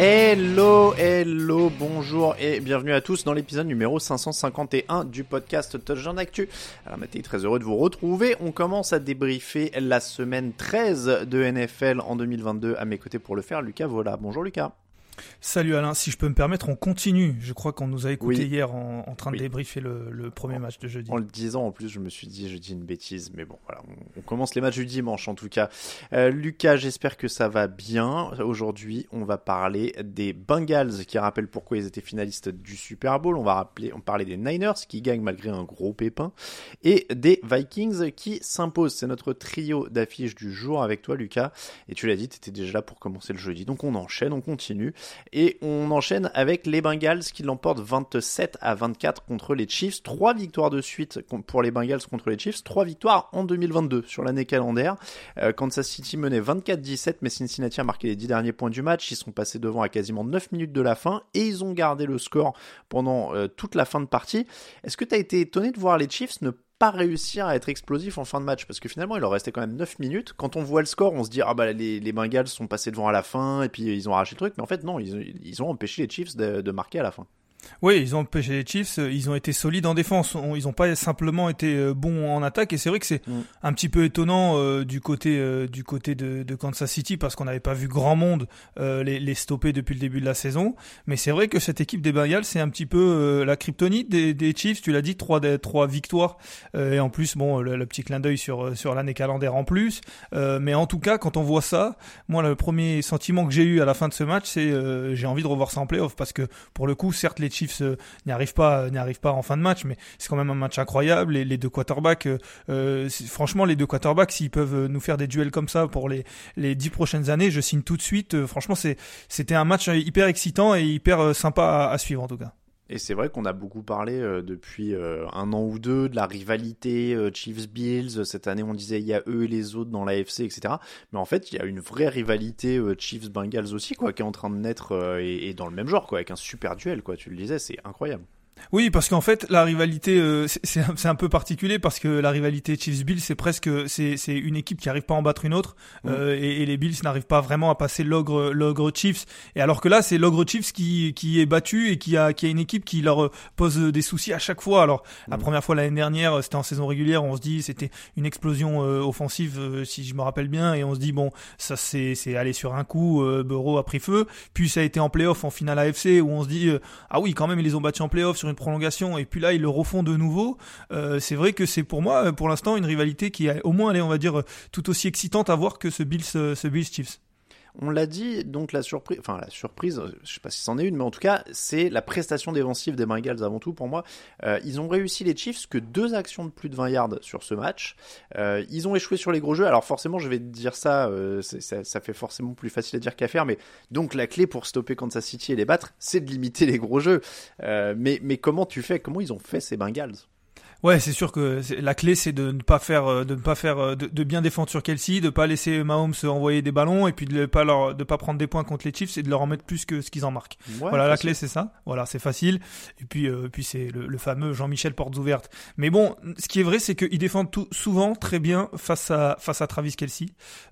Hello, hello, bonjour et bienvenue à tous dans l'épisode numéro 551 du podcast Touchdown Actu. Alors Mathieu, très heureux de vous retrouver. On commence à débriefer la semaine 13 de NFL en 2022. À mes côtés pour le faire, Lucas Vola. Bonjour Lucas. Salut Alain, si je peux me permettre, on continue. Je crois qu'on nous a écouté Oui. hier en, en train Oui. de débriefer le, le premier match de jeudi. En le disant, en plus, je me suis dit, je dis une bêtise, mais bon, voilà, on, on commence les matchs du dimanche en tout cas. Euh, Lucas, j'espère que ça va bien. Aujourd'hui, on va parler des Bengals qui rappellent pourquoi ils étaient finalistes du Super Bowl. On va rappeler, on parlait des Niners qui gagnent malgré un gros pépin et des Vikings qui s'imposent. C'est notre trio d'affiches du jour avec toi, Lucas. Et tu l'as dit, tu étais déjà là pour commencer le jeudi. Donc on enchaîne, on continue. Et on enchaîne avec les Bengals qui l'emportent 27 à 24 contre les Chiefs. Trois victoires de suite pour les Bengals contre les Chiefs. Trois victoires en 2022 sur l'année calendaire. Euh, Kansas City menait 24-17, mais Cincinnati a marqué les 10 derniers points du match. Ils sont passés devant à quasiment 9 minutes de la fin et ils ont gardé le score pendant euh, toute la fin de partie. Est-ce que tu as été étonné de voir les Chiefs ne pas réussir à être explosif en fin de match parce que finalement il leur restait quand même 9 minutes. Quand on voit le score, on se dit ah bah les, les Bengals sont passés devant à la fin et puis ils ont arraché le truc, mais en fait non, ils, ont empêché les Chiefs de marquer à la fin. Oui, ils ont empêché les Chiefs, euh, ils ont été solides en défense, ils n'ont pas simplement été euh, bons en attaque, et c'est vrai que c'est Mm. un petit peu étonnant euh, du côté euh, du côté de, de Kansas City parce qu'on n'avait pas vu grand monde euh, les, les stopper depuis le début de la saison, mais c'est vrai que cette équipe des Bengals c'est un petit peu la kryptonite des, des Chiefs, tu l'as dit, trois victoires. Et en plus bon le, le petit clin d'œil sur sur l'année calendaire en plus, mais en tout cas quand on voit ça, moi le premier sentiment que j'ai eu à la fin de ce match c'est j'ai envie de revoir ça en playoff parce que pour le coup certes les Chiefs euh, n'y arrivent pas n'y arrivent pas en fin de match mais c'est quand même un match incroyable. Les, les deux quarterbacks euh, euh, franchement les deux quarterbacks s'ils peuvent euh, nous faire des duels comme ça pour les les dix prochaines années je signe tout de suite. Euh, franchement c'était un match hyper excitant et hyper euh, sympa à suivre en tout cas Et c'est vrai qu'on a beaucoup parlé euh, depuis euh, un an ou deux de la rivalité euh, Chiefs-Bills. Cette année, on disait il y a eux et les autres dans l'AFC, etc. Mais en fait, il y a une vraie rivalité Chiefs-Bengals aussi, quoi, qui est en train de naître et, et dans le même genre, quoi, avec un super duel, quoi. Tu le disais, c'est incroyable. Oui, parce qu'en fait, la rivalité, euh, c'est- un- peu particulier parce que la rivalité Chiefs-Bills, c'est presque, c'est c'est une équipe qui arrive pas à en battre une autre, euh, et, et les Bills n'arrivent pas vraiment à passer l'ogre l'ogre Chiefs. Et alors que là, c'est l'ogre Chiefs qui qui est battu et qui a qui a une équipe qui leur euh, pose des soucis à chaque fois. Alors la Mm. première fois l'année dernière, c'était en saison régulière, on se dit c'était une explosion euh, offensive, si je me rappelle bien, et on se dit bon, ça c'est c'est allé sur un coup, Burrow a pris feu. Puis ça a été en playoff en finale AFC où on se dit ah oui quand même ils les ont battus en playoff sur une prolongation et puis là ils le refont de nouveau. Euh, c'est vrai que c'est pour moi euh, pour l'instant une rivalité qui est au moins on va dire euh, tout aussi excitante à voir que ce Bills ce Bills Chiefs. On l'a dit, donc la surprise, enfin la surprise, je sais pas si c'en est une, mais en tout cas, c'est la prestation défensive des Bengals avant tout pour moi. Euh, ils ont réussi les Chiefs que deux actions de plus de 20 yards sur ce match. Euh, ils ont échoué sur les gros jeux. Alors forcément, je vais dire ça, ça, fait forcément plus facile à dire qu'à faire, mais donc la clé pour stopper Kansas City et les battre, c'est de limiter les gros jeux. mais comment tu fais Comment ils ont fait ces Bengals? Ouais, c'est sûr que la clé c'est de ne pas faire euh, de ne pas faire euh, de, bien défendre sur Kelsey, de pas laisser Mahomes envoyer des ballons et puis de pas leur de pas prendre des points contre les Chiefs et de leur en mettre plus que ce qu'ils en marquent. voilà la clé c'est ça. Voilà, c'est facile et puis euh, puis c'est le, fameux Jean-Michel portes ouvertes. Mais bon, ce qui est vrai c'est qu'ils défendent tout, souvent très bien face à face à Travis Kelsey.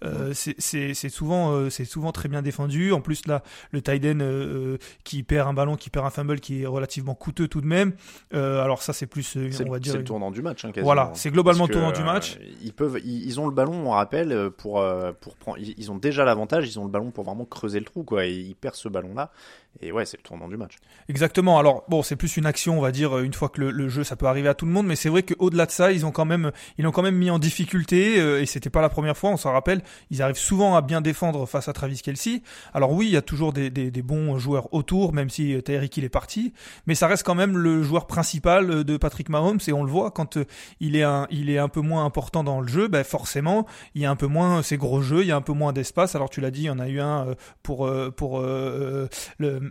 Euh, c'est c'est souvent c'est souvent très bien défendu. En plus là, le Tiden qui perd un ballon, qui perd un fumble qui est relativement coûteux tout de même. alors ça c'est plus on va dire c'est le tournant du match. Hein, voilà, c'est globalement le tournant du match. Euh, ils peuvent, ils, ont le ballon, on rappelle, euh, pour euh, pour prendre. Ils ont déjà l'avantage, ils ont le ballon pour vraiment creuser le trou, quoi. Et ils perdent ce ballon-là. Et ouais, c'est le tournant du match. Exactement. Alors bon, c'est plus une action, on va dire, une fois que le, jeu, ça peut arriver à tout le monde, mais c'est vrai qu'au-delà de ça, ils ont quand même, ils ont quand même mis en difficulté, euh, et c'était pas la première fois, on s'en rappelle. Ils arrivent souvent à bien défendre face à Travis Kelsey. Alors oui, il y a toujours des, des, des bons joueurs autour, même si euh, Tyreek il est parti, mais ça reste quand même le joueur principal euh, de Patrick Mahomes, et on le voit quand il est un, il est un peu moins important dans le jeu, ben forcément, il y a un peu moins ces gros jeux, il y a un peu moins d'espace. Alors tu l'as dit, il y en a eu un pour pour le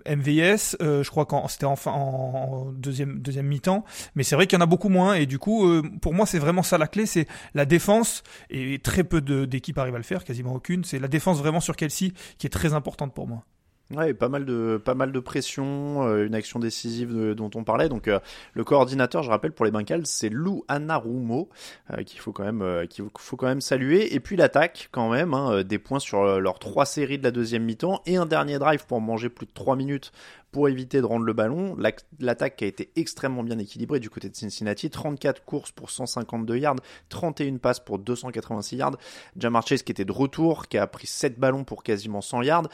MVS, euh, je crois qu'en c'était enfin en, deuxième deuxième mi-temps, mais c'est vrai qu'il y en a beaucoup moins. Et du coup euh, pour moi c'est vraiment ça la clé, c'est la défense. Et très peu d'équipes arrivent à le faire, quasiment aucune. C'est la défense vraiment sur Kelsey qui est très importante pour moi. Ouais, pas mal de pas mal de pression, euh, une action décisive dont on parlait. Donc euh, le coordinateur, je rappelle pour les Bengals, c'est Lou Anarumo euh, qu'il faut quand même qu'il faut quand même saluer. Et puis l'attaque quand même, hein, des points sur leurs trois séries de la deuxième mi-temps et un dernier drive pour manger plus de trois minutes pour éviter de rendre le ballon. L'attaque a été extrêmement bien équilibrée du côté de Cincinnati. 34 courses pour 152 yards, 31 passes pour 286 yards. Jamar Chase qui était de retour, qui a pris 7 ballons pour quasiment 100 yards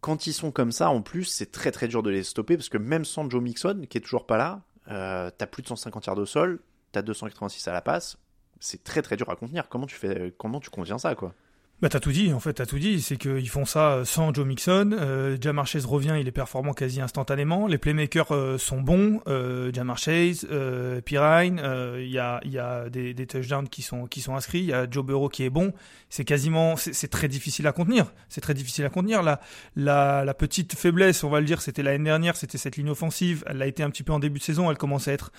quand ils sont comme ça, en plus, c'est très très dur de les stopper parce que même sans Joe Mixon, qui est toujours pas là, euh, t'as plus de 150 yards de sol, t'as 286 à la passe, c'est très très dur à contenir. Comment tu fais, comment tu contiens ça, quoi? Bah t'as tout dit, en fait t'as tout dit, c'est qu'ils font ça sans Joe Mixon, euh, Jamar Chase revient, il est performant quasi instantanément, les playmakers euh, sont bons, euh, Jamar Chase, euh, Pirine, euh, il y a, y a des, des, touchdowns qui sont, qui sont inscrits, il y a Joe Burrow qui est bon, c'est quasiment, c'est très difficile à contenir, c'est très difficile à contenir, la, la, la petite faiblesse, on va le dire, c'était l'année dernière, c'était cette ligne offensive, elle a été un petit peu en début de saison, elle commence à être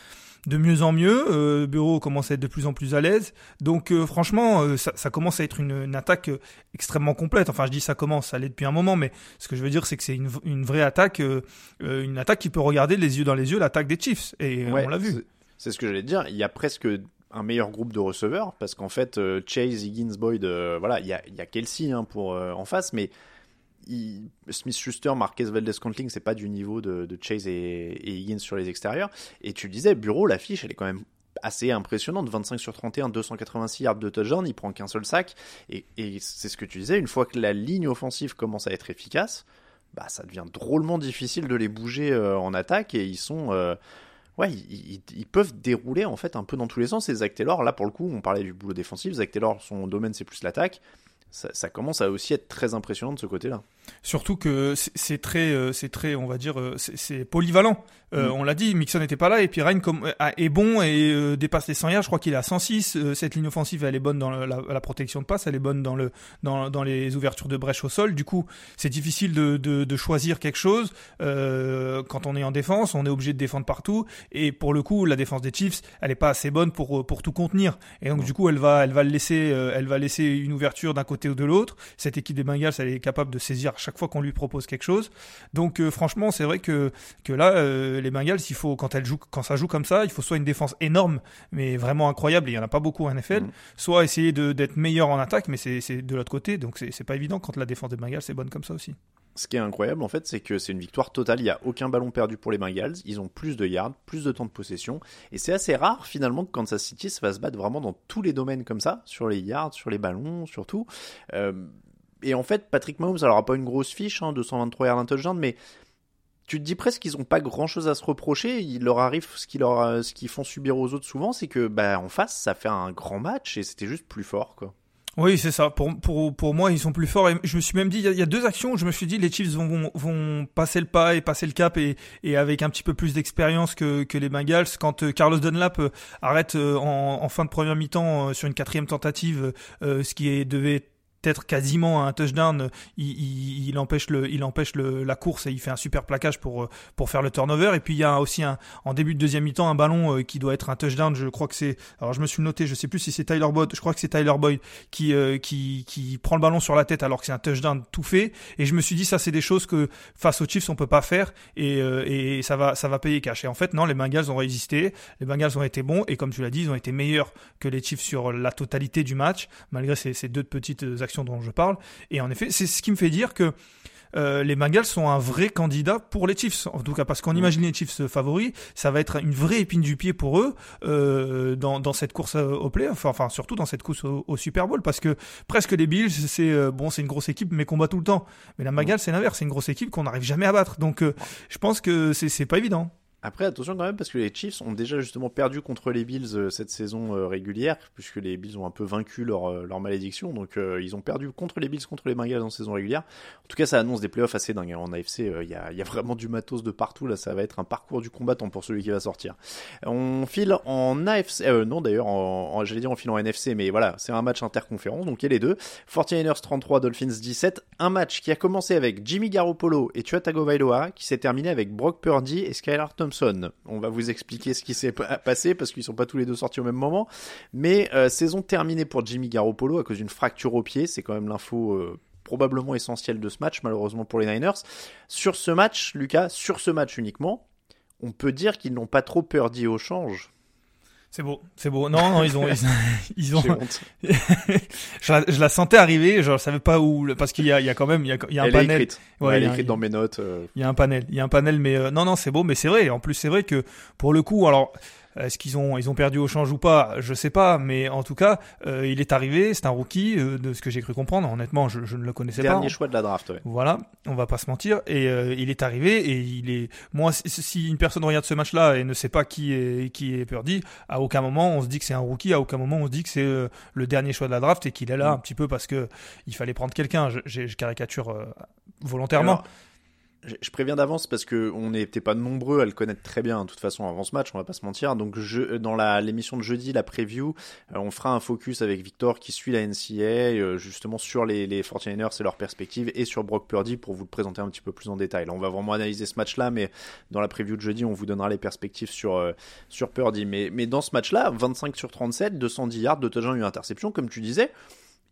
de mieux en mieux. Euh, Bureau commence à être de plus en plus à l'aise. Donc euh, franchement, euh, ça, ça, commence à être une, une, attaque euh, extrêmement complète. Enfin, je dis ça commence, ça l'est depuis un moment, mais ce que je veux dire, c'est que c'est une, une, vraie attaque, une attaque qui peut regarder les yeux dans les yeux l'attaque des Chiefs. Et on l'a vu. C'est ce que j'allais dire. Il y a presque un meilleur groupe de receveurs parce qu'en fait Chase, Higgins, Boyd, voilà, il y a, il y a Kelsey hein, pour en face, mais Smith Schuster, Marquez Valdez Scantling, c'est pas du niveau de, Chase et, Higgins sur les extérieurs. Et tu disais, Bureau, l'affiche, elle est quand même assez impressionnante. 25 sur 31, 286 yards de touchdown, il prend qu'un seul sac. Et, c'est ce que tu disais, une fois que la ligne offensive commence à être efficace, bah ça devient drôlement difficile de les bouger euh, en attaque et ils sont. Euh, ouais, ils, peuvent dérouler en fait un peu dans tous les sens. Et Zach Taylor, là pour le coup, on parlait du boulot défensif. Zach Taylor, son domaine c'est plus l'attaque ça, commence à aussi être très impressionnant de ce côté-là. Surtout que c'est très, euh, c'est très, on va dire, euh, c'est polyvalent. Euh, mm. On l'a dit, Mixon n'était pas là et puis Ryan comme, est bon et dépasse les 100 yards. Je crois qu'il est à 106. cette ligne offensive, elle est bonne dans la, protection de passe, elle est bonne dans le dans, dans les ouvertures de brèche au sol. Du coup, c'est difficile de, de, de, choisir quelque chose quand on est en défense. On est obligé de défendre partout et pour le coup, la défense des Chiefs, elle est pas assez bonne pour pour tout contenir. Et donc du coup, elle va elle va le laisser, elle va laisser une ouverture d'un côté ou de l'autre. Cette équipe des Bengals, elle est capable de saisir chaque fois qu'on lui propose quelque chose. Donc euh, franchement, c'est vrai que que là, euh, les Bengals, il faut quand ça joue comme ça, il faut soit une défense énorme, mais vraiment incroyable. il y en a pas beaucoup en NFL. Mm. Soit essayer d'être meilleur en attaque, mais c'est de l'autre côté. Donc c'est pas évident quand la défense des Bengals est bonne comme ça aussi. Ce qui est incroyable en fait, c'est que c'est une victoire totale. Il n'y a aucun ballon perdu pour les Bengals. Ils ont plus de yards, plus de temps de possession. Et c'est assez rare finalement que Kansas City se fasse battre vraiment dans tous les domaines comme ça, sur les yards, sur les ballons, surtout. Euh, et en fait, Patrick Mahomes, alors pas une grosse fiche, hein, 223 yards, touchdown, mais tu te dis presque qu'ils n'ont pas grand chose à se reprocher. Il leur arrive ce qu'ils leur, ce qu'ils font subir aux autres souvent, c'est que bah en face, ça fait un grand match et c'était juste plus fort, quoi. Oui, c'est ça. Pour, pour, pour moi, ils sont plus forts. Et je me suis même dit, il y, a deux actions où je me suis dit, les Chiefs vont, vont, passer le pas et passer le cap et, et avec un petit peu plus d'expérience que, que les Bengals. Quand euh, Carlos Dunlap euh, arrête euh, en, en fin de première mi-temps sur une quatrième tentative, ce qui est, devait être quasiment un touchdown, il, empêche le, il empêche le, la course et il fait un super plaquage pour pour faire le turnover. Et puis il y a aussi un, en début de deuxième mi-temps un ballon euh, qui doit être un touchdown. Je crois que c'est, alors je me suis noté, je sais plus si c'est Tyler Boyd, je crois que c'est Tyler Boyd qui euh, qui qui prend le ballon sur la tête alors que c'est un touchdown tout fait. Et je me suis dit ça c'est des choses que face aux Chiefs on peut pas faire et euh, et ça va ça va payer cash. Et en fait non, les Bengals ont résisté, les Bengals ont été bons et comme tu l'as dit ils ont été meilleurs que les Chiefs sur la totalité du match malgré ces, ces deux petites dont je parle. Et en effet, c'est ce qui me fait dire que euh, les Bengals sont un vrai candidat pour les Chiefs. En tout cas, parce qu'on imagine les Chiefs favoris, ça va être une vraie épine du pied pour eux euh, dans, dans, cette course au play, enfin, enfin surtout dans cette course au, Super Bowl, parce que presque les Bills, c'est euh, bon, c'est une grosse équipe, mais qu'on bat tout le temps. Mais la Bengals, c'est l'inverse, c'est une grosse équipe qu'on n'arrive jamais à battre. Donc, je pense que c'est pas évident. Après, attention quand même, parce que les Chiefs ont déjà justement perdu contre les Bills euh, cette saison euh, régulière, puisque les Bills ont un peu vaincu leur, euh, leur malédiction. Donc, ils ont perdu contre les Bills, contre les Bengals en saison régulière. En tout cas, ça annonce des playoffs assez dingues. Hein. En AFC, il y, a, y, a, vraiment du matos de partout. Là, ça va être un parcours du combattant pour celui qui va sortir. On file en AFC, non d'ailleurs, en, j'allais dire on file en NFC, mais voilà, c'est un match interconférence, donc il y a les deux. 49ers 33, Dolphins 17. Un match qui a commencé avec Jimmy Garoppolo et Tua Tagovailoa, qui s'est terminé avec Brock Purdy et Skylar Thompson. On va vous expliquer ce qui s'est passé parce qu'ils sont pas tous les deux sortis au même moment. Mais euh, saison terminée pour Jimmy Garoppolo à cause d'une fracture au pied. C'est quand même l'info euh, probablement essentielle de ce match, malheureusement pour les Niners. Sur ce match, Lucas, sur ce match uniquement, on peut dire qu'ils n'ont pas trop peur d'y au change. C'est beau, c'est beau. Non, non, ils ont, ils, ont. je, la, je, la, sentais arriver, je savais pas où, parce qu'il y a, il y a quand même, il y a, il y a un panel. Ouais, elle est écrite dans mes notes. Euh. Il y a un panel, il y a un panel, mais euh, non, non, c'est beau, mais c'est vrai. En plus, c'est vrai que pour le coup, alors est-ce qu'ils ont ils ont perdu au change ou pas? Je sais pas, mais en tout cas, euh, il est arrivé. C'est un rookie euh, de ce que j'ai cru comprendre. Honnêtement, je, je ne le connaissais pas. Dernier choix de la draft. Ouais. Voilà, on va pas se mentir. Et euh, il est arrivé et il est. Moi, si une personne regarde ce match-là et ne sait pas qui est qui est Purdy, à aucun moment on se dit que c'est un rookie. À aucun moment on se dit que c'est le dernier choix de la draft et qu'il est là mm. un petit peu parce que il fallait prendre quelqu'un. Je, je, caricature volontairement je préviens d'avance parce que on n'était pas nombreux à le connaître très bien de toute façon avant ce match, on va pas se mentir. Donc je, dans la l'émission de jeudi, la preview, euh, on fera un focus avec Victor qui suit la NCA euh, justement sur les, les 49ers et leurs perspectives et sur Brock Purdy pour vous le présenter un petit peu plus en détail. Là, on va vraiment analyser ce match-là, mais dans la preview de jeudi, on vous donnera les perspectives sur euh, sur Purdy. Mais mais dans ce match-là, 25 sur 37, 210 yards, de touchdown, une interception, comme tu disais.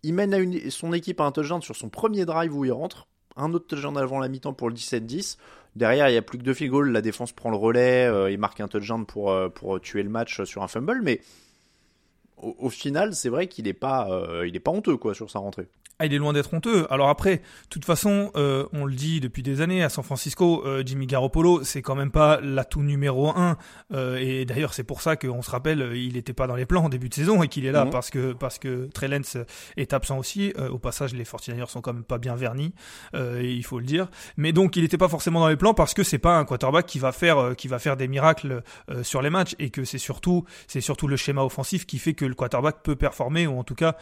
Il mène à une, son équipe à un touchdown sur son premier drive où il rentre un autre touchdown avant la mi-temps pour le 17-10. Derrière, il n'y a plus que deux field goals. La défense prend le relais. Euh, il marque un touchdown pour, euh, pour tuer le match sur un fumble. Mais au, final, c'est vrai qu'il n'est pas, euh, pas honteux quoi, sur sa rentrée. Ah, il est loin d'être honteux. Alors après, de toute façon, euh, on le dit depuis des années à San Francisco, euh, Jimmy Garoppolo, c'est quand même pas l'atout numéro un. Euh, et d'ailleurs, c'est pour ça qu'on se rappelle, il n'était pas dans les plans en début de saison et qu'il est là parce que parce que Trey Lance est absent aussi. au passage, les 49 sont quand même pas bien vernis, il faut le dire. Mais donc, il n'était pas forcément dans les plans parce que c'est pas un quarterback qui va faire qui va faire des miracles sur les matchs et que c'est surtout c'est surtout le schéma offensif qui fait que le quarterback peut performer ou en tout cas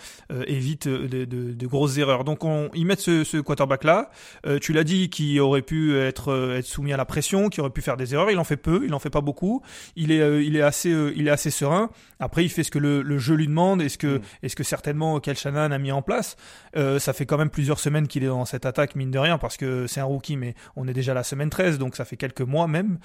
évite de, de, de gros erreurs. Donc on, ils mettent ce, ce quarterback là. Euh, tu l'as dit, qui aurait pu être euh, être soumis à la pression, qui aurait pu faire des erreurs. Il en fait peu, il en fait pas beaucoup. Il est euh, il est assez il est assez serein. Après il fait ce que le, le jeu lui demande et ce que mm. est ce que certainement Kel Shannon a mis en place. ça fait quand même plusieurs semaines qu'il est dans cette attaque mine de rien parce que c'est un rookie, mais on est déjà à la semaine 13 donc ça fait quelques mois même.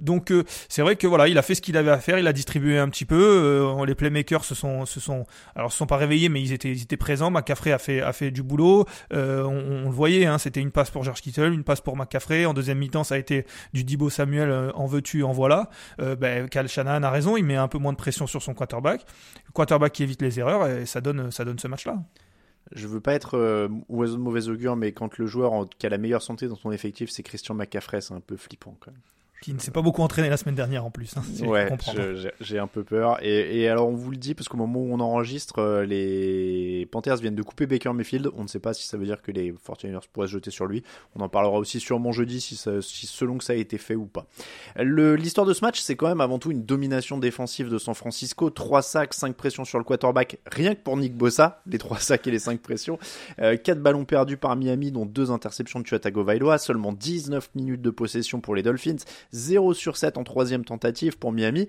donc c'est vrai que voilà il a fait ce qu'il avait à faire. Il a distribué un petit peu. les playmakers se sont se sont alors se sont pas réveillés mais ils étaient ils étaient présents. McCaffrey a fait a fait du boulot. Euh, on, le voyait, hein, c'était une passe pour George Kittle, une passe pour McCaffrey. En deuxième mi-temps, ça a été du Dibo Samuel euh, en veux-tu, en voilà. Euh, ben, Cal a raison, il met un peu moins de pression sur son quarterback. Quarterback qui évite les erreurs et ça donne, ça donne ce match-là. Je veux pas être euh, oiseau de mauvais augure, mais quand le joueur qui a la meilleure santé dans son effectif, c'est Christian McCaffrey, c'est un peu flippant quand même. Qui ne s'est pas beaucoup entraîné la semaine dernière en plus. Hein, ouais, j'ai un peu peur. Et, et, alors on vous le dit parce qu'au moment où on enregistre, euh, les Panthers viennent de couper Baker Mayfield. On ne sait pas si ça veut dire que les 49ers pourraient se jeter sur lui. On en parlera aussi sûrement jeudi si, si selon que ça a été fait ou pas. L'histoire de ce match, c'est quand même avant tout une domination défensive de San Francisco. 3 sacs, 5 pressions sur le quarterback, rien que pour Nick Bossa, les 3 sacs et les 5 pressions. Euh, 4 ballons perdus par Miami, dont 2 interceptions de Tua Tagovailoa. Seulement 19 minutes de possession pour les Dolphins. 0 sur 7 en troisième tentative pour Miami.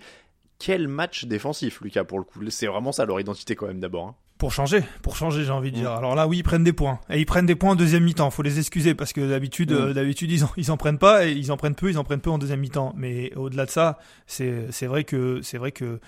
Quel match défensif, Lucas, pour le coup. C'est vraiment ça leur identité quand même d'abord. Hein. Pour changer, pour changer, j'ai envie de dire. Alors là, oui, ils prennent des points. Et ils prennent des points en deuxième mi-temps. Faut les excuser parce que d'habitude, euh, d'habitude, ils en, ils en prennent pas et ils en prennent peu, ils en prennent peu en deuxième mi-temps. Mais au-delà de ça, c'est, c'est vrai que, c'est vrai que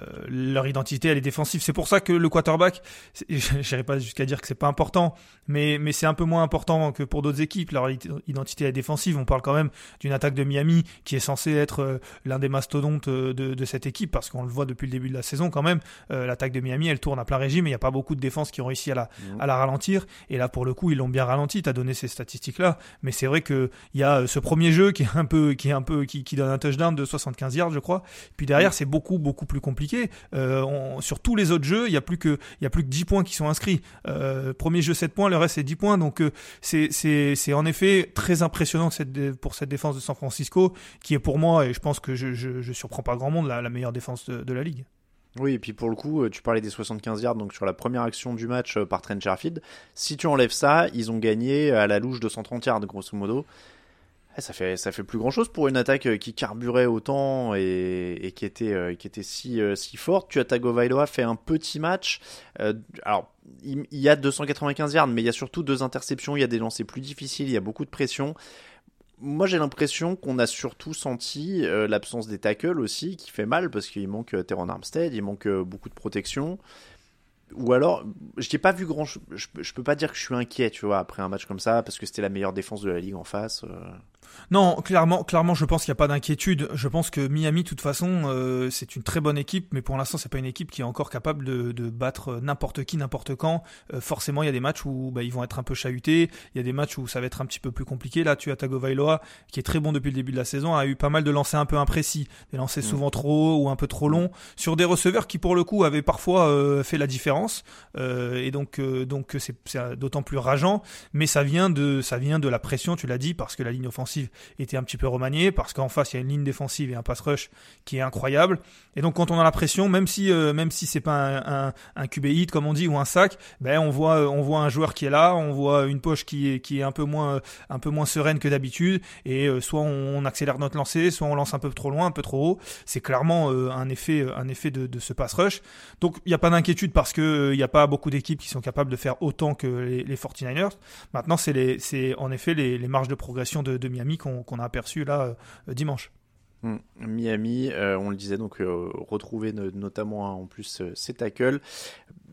euh, leur identité, elle est défensive. C'est pour ça que le quarterback, j'irai pas jusqu'à dire que c'est pas important, mais, mais c'est un peu moins important que pour d'autres équipes. Leur identité est défensive. On parle quand même d'une attaque de Miami qui est censée être euh, l'un des mastodontes de, de, cette équipe parce qu'on le voit depuis le début de la saison quand même. l'attaque de Miami, elle tourne à plein régime. Et pas beaucoup de défenses qui ont réussi à la, mmh. à la ralentir. Et là, pour le coup, ils l'ont bien ralenti. Tu as donné ces statistiques-là. Mais c'est vrai qu'il y a euh, ce premier jeu qui est un peu, qui est un peu, qui, qui donne un touchdown de 75 yards, je crois. Puis derrière, mmh. c'est beaucoup, beaucoup plus compliqué. Euh, sur tous les autres jeux, il y a plus que, il y a plus que 10 points qui sont inscrits. Euh, premier jeu 7 points, le reste c'est 10 points. Donc euh, c'est, c'est, c'est en effet très impressionnant cette, pour cette défense de San Francisco, qui est pour moi, et je pense que je, je, je surprends pas grand monde, la, la meilleure défense de, de la ligue. Oui, et puis pour le coup, euh, tu parlais des 75 yards, donc sur la première action du match euh, par Trent Sherfield. Si tu enlèves ça, ils ont gagné à la louche de 130 yards, grosso modo. Eh, ça fait, ça fait plus grand chose pour une attaque euh, qui carburait autant et, qui était, si, si forte. Tu as Tagovailoa fait un petit match. alors, il y a 295 yards, mais il y a surtout deux interceptions, il y a des lancers plus difficiles, il y a beaucoup de pression moi j'ai l'impression qu'on a surtout senti euh, l'absence des tackles aussi qui fait mal parce qu'il manque euh, Armstead, il manque euh, beaucoup de protection. Ou alors, je n'ai pas vu grand je, je, peux pas dire que je suis inquiet, tu vois, après un match comme ça, parce que c'était la meilleure défense de la ligue en face. Non, clairement, clairement, je pense qu'il n'y a pas d'inquiétude. Je pense que Miami, de toute façon, euh, c'est une très bonne équipe, mais pour l'instant, c'est pas une équipe qui est encore capable de, de battre n'importe qui, n'importe quand. Euh, forcément, il y a des matchs où bah, ils vont être un peu chahutés. Il y a des matchs où ça va être un petit peu plus compliqué. Là, tu as Tagovailoa, qui est très bon depuis le début de la saison, a eu pas mal de lancers un peu imprécis, des lancers mm. souvent trop hauts ou un peu trop longs, sur des receveurs qui, pour le coup, avaient parfois euh, fait la différence. et donc, donc c'est d'autant plus rageant. Mais ça vient de, ça vient de la pression, tu l'as dit, parce que la ligne offensive était un petit peu remanié parce qu'en face il y a une ligne défensive et un pass rush qui est incroyable. Et donc quand on a la pression, même si euh, même si c'est pas un, un, QB hit comme on dit ou un sac, ben on voit on voit un joueur qui est là, on voit une poche qui est qui est un peu moins un peu moins sereine que d'habitude et euh, soit on, accélère notre lancer, soit on lance un peu trop loin, un peu trop haut. C'est clairement euh, un effet un effet de, ce pass rush. Donc il n'y a pas d'inquiétude parce que il n'y a pas beaucoup d'équipes qui sont capables de faire autant que les, les 49ers. Maintenant c'est les c'est en effet les, marges de progression de, de qu'on a aperçu là euh, dimanche. Hmm. Miami, euh, on le disait donc euh, retrouver notamment hein, en plus ses tackles.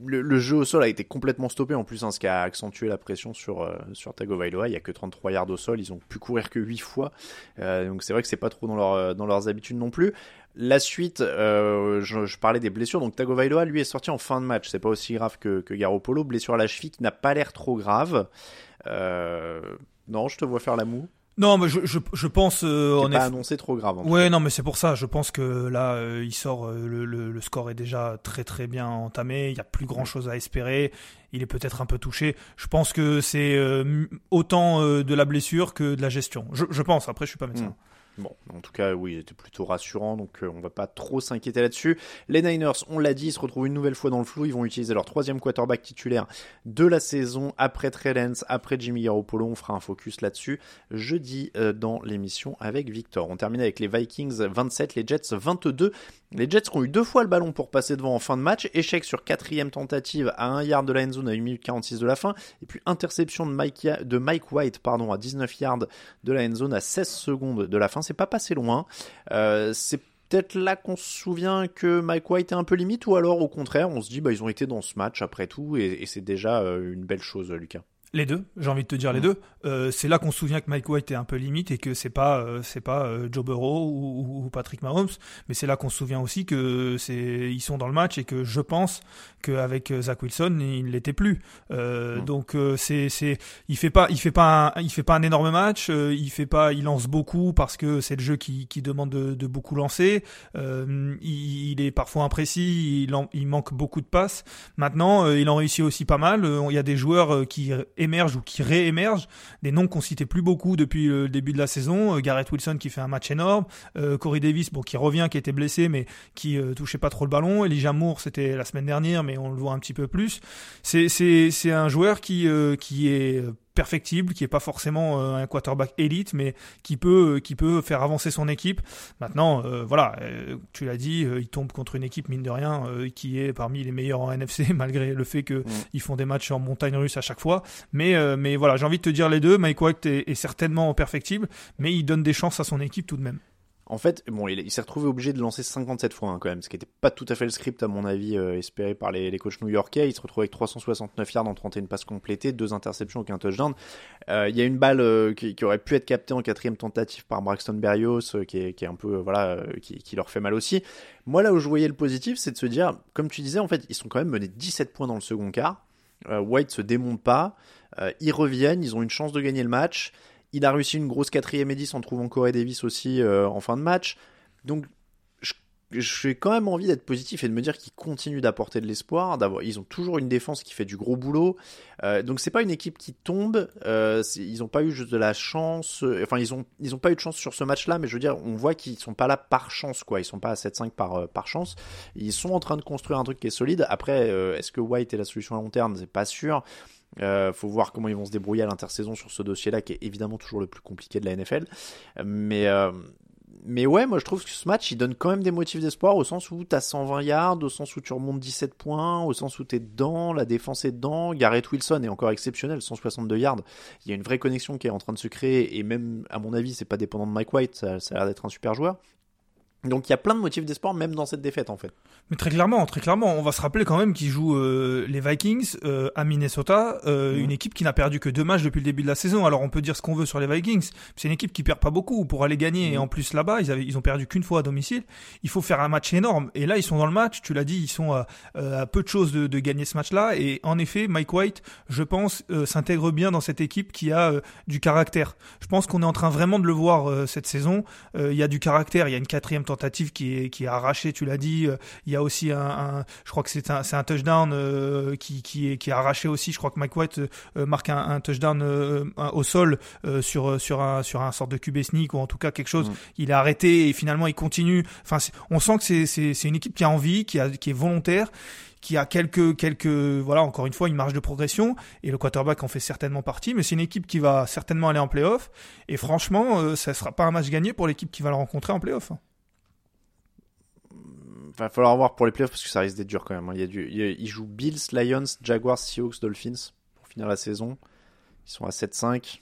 Le, jeu au sol a été complètement stoppé en plus, hein, ce qui a accentué la pression sur sur Tagovailoa. Il y a que 33 yards au sol, ils ont pu courir que 8 fois, donc c'est vrai que c'est pas trop dans dans leurs habitudes non plus. La suite, je, parlais des blessures, donc Tagovailoa lui est sorti en fin de match. C'est pas aussi grave que que Garoppolo, blessure à la cheville qui n'a pas l'air trop grave. non, je te vois faire la moue. Non, mais je, je, je pense. Euh, on pas annoncé trop grave. ouais, non, mais c'est pour ça. Je pense que là, euh, il sort. Euh, le, le, score est déjà très très bien entamé. Il y a plus grand chose à espérer. Il est peut-être un peu touché. Je pense que c'est euh, autant de la blessure que de la gestion. Je, je pense. Après, je suis pas médecin. Hmm. Bon, en tout cas, oui, il était plutôt rassurant, donc euh, on va pas trop s'inquiéter là-dessus. Les Niners, on l'a dit, se retrouvent une nouvelle fois dans le flou. Ils vont utiliser leur troisième quarterback titulaire de la saison après Trey après Jimmy Garoppolo. On fera un focus là-dessus jeudi euh, dans l'émission avec Victor. On termine avec les Vikings 27, les Jets 22. Les Jets ont eu deux fois le ballon pour passer devant en fin de match. Échec sur quatrième tentative à 1 yard de la end zone à 1 minute 46 de la fin. Et puis interception de Mike, de Mike White pardon, à 19 yards de la end zone à 16 secondes de la fin c'est pas passé loin. Euh, c'est peut-être là qu'on se souvient que Mike White est un peu limite, ou alors au contraire, on se dit bah ils ont été dans ce match après tout, et, c'est déjà euh, une belle chose, Lucas. Les deux, j'ai envie de te dire les Mm. deux. Euh, c'est là qu'on se souvient que Mike White est un peu limite et que c'est pas euh, c'est pas euh, Joe Burrow ou, ou Patrick Mahomes, mais c'est là qu'on se souvient aussi que c'est ils sont dans le match et que je pense qu'avec euh, Zach Wilson il ne l'était plus. Euh, Mm. Donc euh, c'est c'est il fait pas il fait pas un, il fait pas un énorme match, euh, il fait pas il lance beaucoup parce que c'est le jeu qui, qui demande de, de beaucoup lancer. Euh, il, il est parfois imprécis, il, en- il manque beaucoup de passes. Maintenant, il en réussit aussi pas mal. Euh, Il y a des joueurs qui émergent ou qui réémergent, des noms qu'on citait plus beaucoup depuis le début de la saison. Euh, Garrett Wilson qui fait un match énorme, euh, Corey Davis bon qui revient, qui était blessé mais qui euh, touchait pas trop le ballon. Elijah Moore c'était la semaine dernière mais on le voit un petit peu plus. C'est c'est c'est un joueur qui euh, qui est perfectible, qui est pas forcément euh, un quarterback élite, mais qui peut euh, qui peut faire avancer son équipe. Maintenant, euh, voilà, tu l'as dit, il tombe contre une équipe mine de rien qui est parmi les meilleurs en NFC, malgré le fait que ils font des matchs en montagne russe à chaque fois. Mais mais voilà, j'ai envie de te dire les deux. Mike White est, est certainement perfectible, mais il donne des chances à son équipe tout de même. En fait, bon, il, s'est retrouvé obligé de lancer 57 fois hein, quand même, ce qui n'était pas tout à fait le script à mon avis euh, espéré par les, les coachs new-yorkais. Il se retrouve avec 369 yards en 31 passes complétées, deux interceptions, aucun touchdown. Euh, Il y a une balle euh, qui, aurait pu être captée en quatrième tentative par Braxton Berrios, qui, est, un peu voilà, qui, leur fait mal aussi. Moi là où je voyais le positif, c'est de se dire, comme tu disais, en fait, ils sont quand même menés 17 points dans le second quart. White se démonte pas, ils reviennent, ils ont une chance de gagner le match. Il a réussi une grosse quatrième et 10 en trouvant Corey Davis aussi euh, en fin de match. Donc, j'ai quand même envie d'être positif et de me dire qu'ils continuent d'apporter de l'espoir. Ils ont toujours une défense qui fait du gros boulot. Euh, donc, c'est pas une équipe qui tombe. Euh, ils ont pas eu juste de la chance. euh, Enfin, ils ont, ils pas eu de chance sur ce match-là, mais je veux dire, on voit qu'ils sont pas là par chance, quoi. Ils sont pas à 7-5 par, par chance. Ils sont en train de construire un truc qui est solide. Après, est-ce que White est la solution à long terme? C'est pas sûr. Euh, faut voir comment ils vont se débrouiller à l'intersaison sur ce dossier-là, qui est évidemment toujours le plus compliqué de la NFL. Mais, euh, mais ouais, moi je trouve que ce match, il donne quand même des motifs d'espoir au sens où t'as 120 yards, au sens où tu remontes 17 points, au sens où t'es dedans, la défense est dedans. Garrett Wilson est encore exceptionnel, 162 yards. Il y a une vraie connexion qui est en train de se créer, et même, à mon avis, c'est pas dépendant de Mike White, ça, ça a l'air d'être un super joueur. Donc il y a plein de motifs d'espoir, même dans cette défaite en fait. Mais très clairement, très clairement, on va se rappeler quand même qu'ils jouent euh, les Vikings euh, à Minnesota, euh, une équipe qui n'a perdu que deux matchs depuis le début de la saison. Alors on peut dire ce qu'on veut sur les Vikings, c'est une équipe qui perd pas beaucoup pour aller gagner. Et Mhm. en plus là-bas, ils, avaient, ils ont perdu qu'une fois à domicile. Il faut faire un match énorme. Et là, ils sont dans le match. Tu l'as dit, ils sont à, euh, à peu de choses de, de gagner ce match-là. Et en effet, Mike White, je pense, euh, s'intègre bien dans cette équipe qui a euh, du caractère. Je pense qu'on est en train vraiment de le voir euh, cette saison. Euh, Il y a du caractère. Il y a une quatrième tentative qui est, qui est arrachée, tu l'as dit. Euh, Il y a aussi un, un- je crois que c'est un, touchdown euh, qui, qui, est, qui est arraché aussi. Je crois que Mike White euh, marque un, un touchdown euh, au sol sur sur un sur un sorte de QB sneak ou en tout cas quelque chose. Mm. Il est arrêté et finalement il continue. Enfin, on sent que c'est une équipe qui a envie, qui a qui est volontaire qui a quelques quelques voilà encore une fois une marge de progression et le quarterback en fait certainement partie mais c'est une équipe qui va certainement aller en playoff et franchement euh, ça sera pas un match gagné pour l'équipe qui va le rencontrer en playoff Va falloir voir pour les playoffs parce que ça risque d'être dur quand même. hein. Il, y a du, il, jouent Bills, Lions, Jaguars, Seahawks, Dolphins pour finir la saison. Ils sont à 7-5.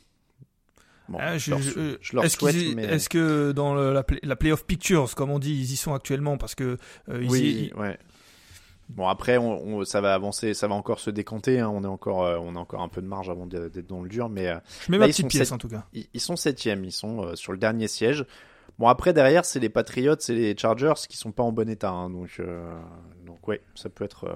Bon, Ah, je, leur, je- leur est-ce souhaite, qu'ils y- mais est-ce que dans le- la, play- la playoff pictures comme on dit ils y sont actuellement parce que euh, ils oui, y- ouais. Bon après, on, on- ça va avancer, ça va encore se décanter. hein. On est encore, euh, on a encore un peu de marge avant d'être dans le dur, mais euh, je mets Là, ma petite pièce sept- en tout cas ils, ils sont septièmes, ils sont euh, sur le dernier siège. Bon après derrière, c'est les Patriots et les Chargers qui sont pas en bon état, hein. donc euh, donc ouais, ça peut être. euh,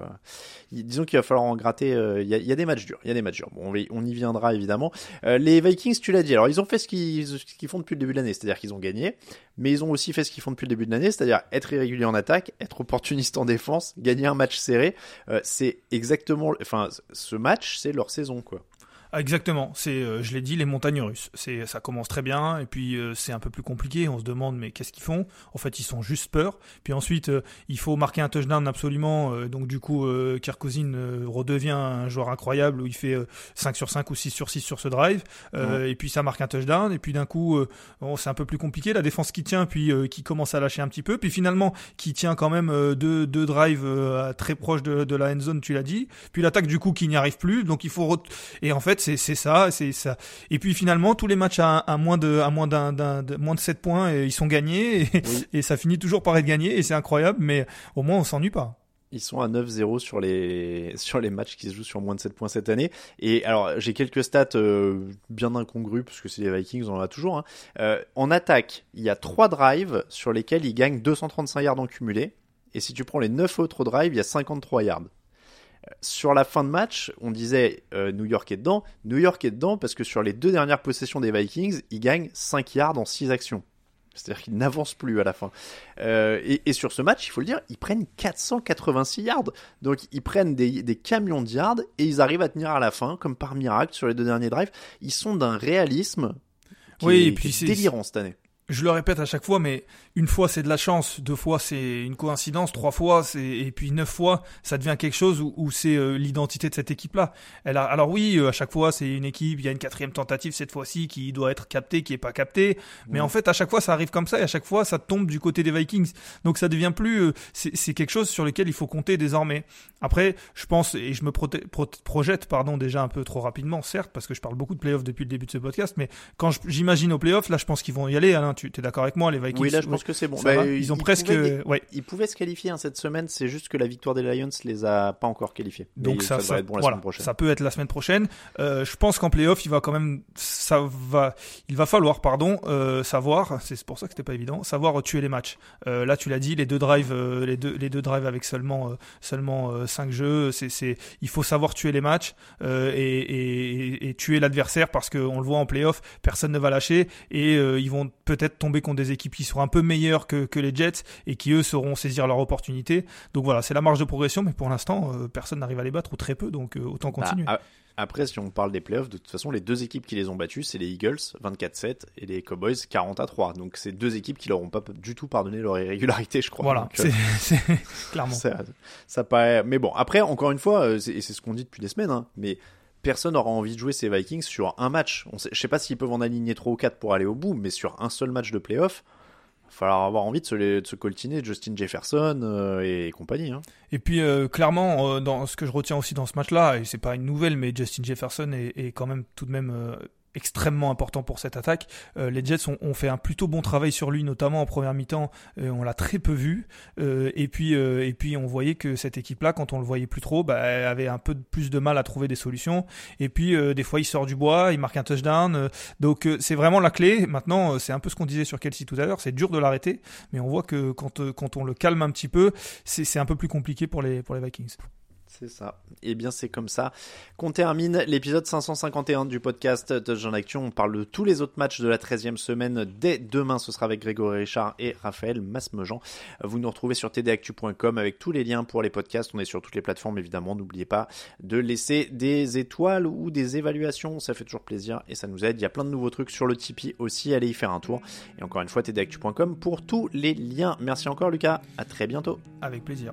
y- disons qu'il va falloir en gratter. euh, Il y, a, il y a des matchs durs, il y a des matchs durs. Bon, on, y- y viendra évidemment. Euh, les Vikings, tu l'as dit. Alors ils ont fait ce qu'ils ce qu'ils font depuis le début de l'année, c'est-à-dire qu'ils ont gagné, mais ils ont aussi fait ce qu'ils font depuis le début de l'année, c'est-à-dire être irrégulier en attaque, être opportuniste en défense, gagner un match serré. Euh, c'est exactement, enfin, ce match, c'est leur saison quoi. Ah, Exactement, c'est, euh, je l'ai dit, les montagnes russes. C'est, ça commence très bien, et puis euh, c'est un peu plus compliqué. On se demande, mais qu'est-ce qu'ils font? En fait, ils sont juste peur. Puis ensuite, euh, il faut marquer un touchdown absolument. euh, donc du coup, euh, euh, redevient un joueur incroyable où il fait euh, 5 sur 5 ou 6 sur 6 sur ce drive. Euh, Et puis ça marque un touchdown. Et puis d'un coup, bon, c'est un peu plus compliqué. La défense qui tient, puis euh, qui commence à lâcher un petit peu. Puis finalement, qui tient quand même deux, deux drives euh, très proches de, de la end zone, tu l'as dit. Puis l'attaque du coup qui n'y arrive plus. Donc il faut re- et en fait c'est c'est ça, c'est ça. Et puis finalement tous les matchs à, à moins de à moins d'un moins de 7 points et ils sont gagnés et, Oui. et ça finit toujours par être gagné et c'est incroyable mais au moins on s'ennuie pas. Ils sont à 9-0 sur les, sur les matchs qui se jouent sur moins de 7 points cette année. Et alors, j'ai quelques stats euh, bien incongrues, parce que c'est les Vikings, on en a toujours. Hein. Euh, en attaque, il y a 3 drives sur lesquels ils gagnent 235 yards en cumulé. Et si tu prends les 9 autres drives, il y a 53 yards. Sur la fin de match, on disait euh, New York est dedans. New York est dedans parce que sur les deux dernières possessions des Vikings, ils gagnent 5 yards en 6 actions. C'est-à-dire qu'ils n'avancent plus à la fin. Euh, et, sur ce match, il faut le dire, ils prennent 486 yards. Donc ils prennent des, camions de yards et ils arrivent à tenir à la fin, comme par miracle, sur les deux derniers drives. Ils sont d'un réalisme qui oui, et puis délirant cette année je le répète à chaque fois, mais une fois c'est de la chance, deux fois c'est une coïncidence, trois fois c'est et puis neuf fois ça devient quelque chose où, c'est euh, l'identité de cette équipe-là. Elle a, alors oui, euh, à chaque fois c'est une équipe, il y a une quatrième tentative cette fois-ci qui doit être captée, qui est pas captée, mais en fait à chaque fois ça arrive comme ça et à chaque fois ça tombe du côté des Vikings. Donc ça devient plus, euh, c'est quelque chose sur lequel il faut compter désormais. Après, je pense et je me projette pardon déjà un peu trop rapidement, certes, parce que je parle beaucoup de playoffs depuis le début de ce podcast, mais quand j'imagine aux playoffs, là je pense qu'ils vont y aller. Alain, tu es d'accord avec moi Les Vikings Oui, là je pense que c'est bon. Bah, ils ont presque. ouais. Ils pouvaient se qualifier hein, cette semaine, c'est juste que la victoire des Lions les a pas encore qualifiés. Donc ça, ça, être bon la semaine prochaine. Ça peut être la semaine prochaine. Euh, je pense qu'en playoff, il va quand même, ça va, il va falloir, pardon, euh, savoir. C'est pour ça que c'était pas évident, savoir tuer les matchs. Euh, là, tu l'as dit, les deux drives, les deux, les deux drives avec seulement, seulement 5 jeux. C'est, c'est, il faut savoir tuer les matchs et, et, et, tuer l'adversaire parce qu'on le voit en playoff, personne ne va lâcher et ils vont peut-être tomber contre des équipes qui seront un peu meilleures que, que les Jets et qui eux sauront saisir leur opportunité. Donc voilà, c'est la marge de progression, mais pour l'instant, euh, personne n'arrive à les battre ou très peu, donc euh, autant bah, continuer. après, si on parle des playoffs, de toute façon, les deux équipes qui les ont battus, c'est les Eagles, 24-7, et les Cowboys, 40-3. Donc, c'est deux équipes qui leur ont pas du tout pardonné leur irrégularité, je crois. Voilà, euh, c'est clairement. Ça, ça paraît... Mais bon, après, encore une fois, et c'est ce qu'on dit depuis des semaines, hein, mais personne n'aura envie de jouer ces Vikings sur un match. On sait, je sais pas s'ils peuvent en aligner 3 ou 4 pour aller au bout, mais sur un seul match de playoff, il va falloir avoir envie de se, coltiner Justin Jefferson euh, et, compagnie. Hein. Et puis euh, clairement, euh, dans ce que je retiens aussi dans ce match-là, et c'est pas une nouvelle, mais Justin Jefferson est quand même tout de même extrêmement important pour cette attaque. Euh, les Jets ont, fait un plutôt bon travail sur lui, notamment en première mi-temps. Euh, on l'a très peu vu. Euh, et puis et puis on voyait que cette équipe-là, quand on le voyait plus trop, bah, avait un peu plus de mal à trouver des solutions. Et puis des fois il sort du bois, il marque un touchdown. donc c'est vraiment la clé. Maintenant c'est un peu ce qu'on disait sur Kelsey tout à l'heure. C'est dur de l'arrêter, mais on voit que quand quand on le calme un petit peu, c'est un peu plus compliqué pour les pour les Vikings. C'est ça. Eh bien, c'est comme ça qu'on termine l'épisode 551 du podcast Touchdown Action. On parle de tous les autres matchs de la 13e semaine. Dès demain, ce sera avec Grégory Richard et Raphaël Masmejean. Vous nous retrouvez sur tdactu.com avec tous les liens pour les podcasts. On est sur toutes les plateformes, évidemment. N'oubliez pas de laisser des étoiles ou des évaluations. Ça fait toujours plaisir et ça nous aide. Il y a plein de nouveaux trucs sur le Tipeee aussi. Allez y faire un tour. Et encore une fois, tdactu.com pour tous les liens. Merci encore, Lucas. À très bientôt. Avec plaisir.